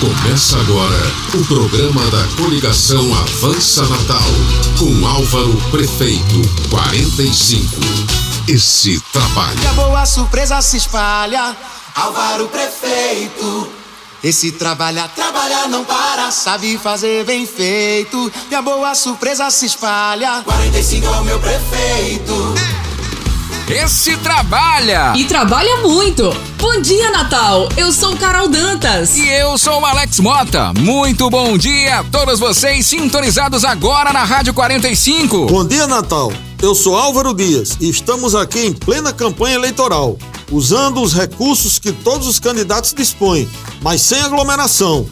Começa agora o programa da coligação Avança Natal, com Álvaro Prefeito 45. Esse trabalho. E a boa surpresa se espalha, Álvaro Prefeito. Esse trabalha, trabalha, não para, sabe fazer bem feito. E a boa surpresa se espalha, 45 é o meu prefeito. Esse trabalha! E trabalha muito! Bom dia, Natal! Eu sou Carol Dantas. E eu sou o Alex Mota. Muito bom dia a todos vocês sintonizados agora na Rádio 45. Bom dia, Natal! Eu sou Álvaro Dias e estamos aqui em plena campanha eleitoral, usando os recursos que todos os candidatos dispõem, mas sem aglomeração.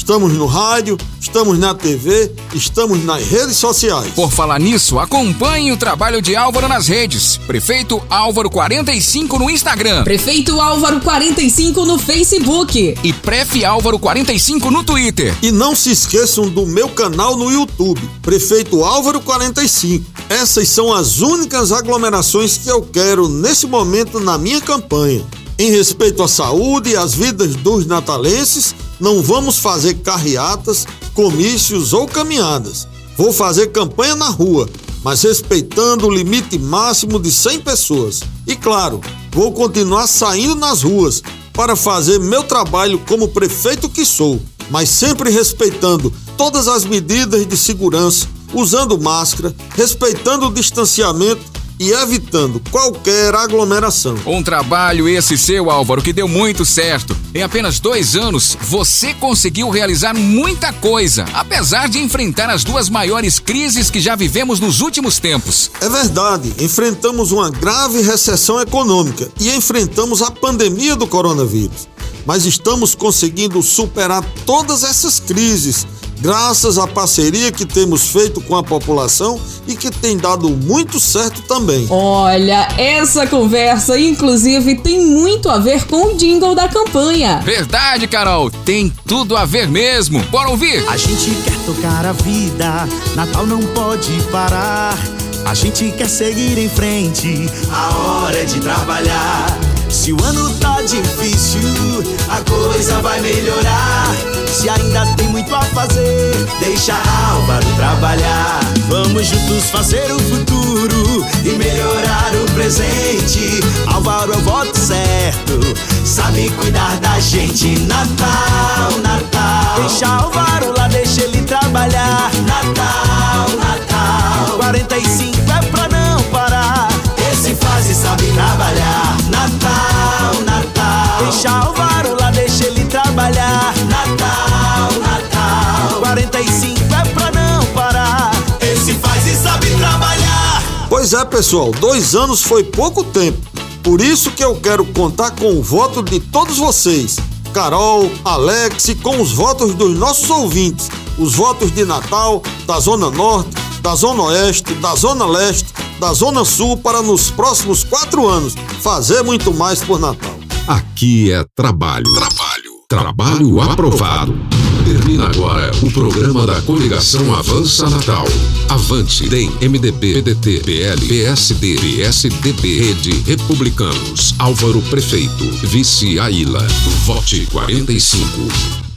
Estamos no rádio, estamos na TV, estamos nas redes sociais. Por falar nisso, acompanhe o trabalho de Álvaro nas redes. Prefeito Álvaro 45 no Instagram. Prefeito Álvaro 45 no Facebook. E Pref Álvaro 45 no Twitter. E não se esqueçam do meu canal no YouTube, Prefeito Álvaro 45. Essas são as únicas aglomerações que eu quero nesse momento na minha campanha. Em respeito à saúde e às vidas dos natalenses, não vamos fazer carreatas, comícios ou caminhadas. Vou fazer campanha na rua, mas respeitando o limite máximo de 100 pessoas. E claro, vou continuar saindo nas ruas para fazer meu trabalho como prefeito que sou, mas sempre respeitando todas as medidas de segurança, usando máscara, respeitando o distanciamento e evitando qualquer aglomeração. Um trabalho esse seu, Álvaro, que deu muito certo. Em apenas dois anos, você conseguiu realizar muita coisa, apesar de enfrentar as duas maiores crises que já vivemos nos últimos tempos. É verdade, enfrentamos uma grave recessão econômica e enfrentamos a pandemia do coronavírus. Mas estamos conseguindo superar todas essas crises graças à parceria que temos feito com a população e que tem dado muito certo também. Olha, essa conversa, inclusive, tem muito a ver com o jingle da campanha. Verdade, Carol, tem tudo a ver mesmo. Bora ouvir? A gente quer tocar a vida, Natal não pode parar. A gente quer seguir em frente, a hora é de trabalhar. Se o ano tá difícil, a coisa vai melhorar. Se ainda tem muito a fazer, deixa Álvaro trabalhar. Vamos juntos fazer o futuro e melhorar o presente. Álvaro é o voto certo, sabe cuidar da gente. Natal, Natal. Pessoal, dois anos foi pouco tempo. Por isso que eu quero contar com o voto de todos vocês. Carol, Alex com os votos dos nossos ouvintes, os votos de Natal, da Zona Norte, da Zona Oeste, da Zona Leste, da Zona Sul para nos próximos quatro anos fazer muito mais por Natal. Aqui é trabalho. Trabalho. Trabalho aprovado. Termina agora o programa da coligação Avança Natal. Avante, DEM, MDB, PDT, PL, PSD, PSDB, Rede, Republicanos, Álvaro Prefeito, Vice Aila. Vote 45.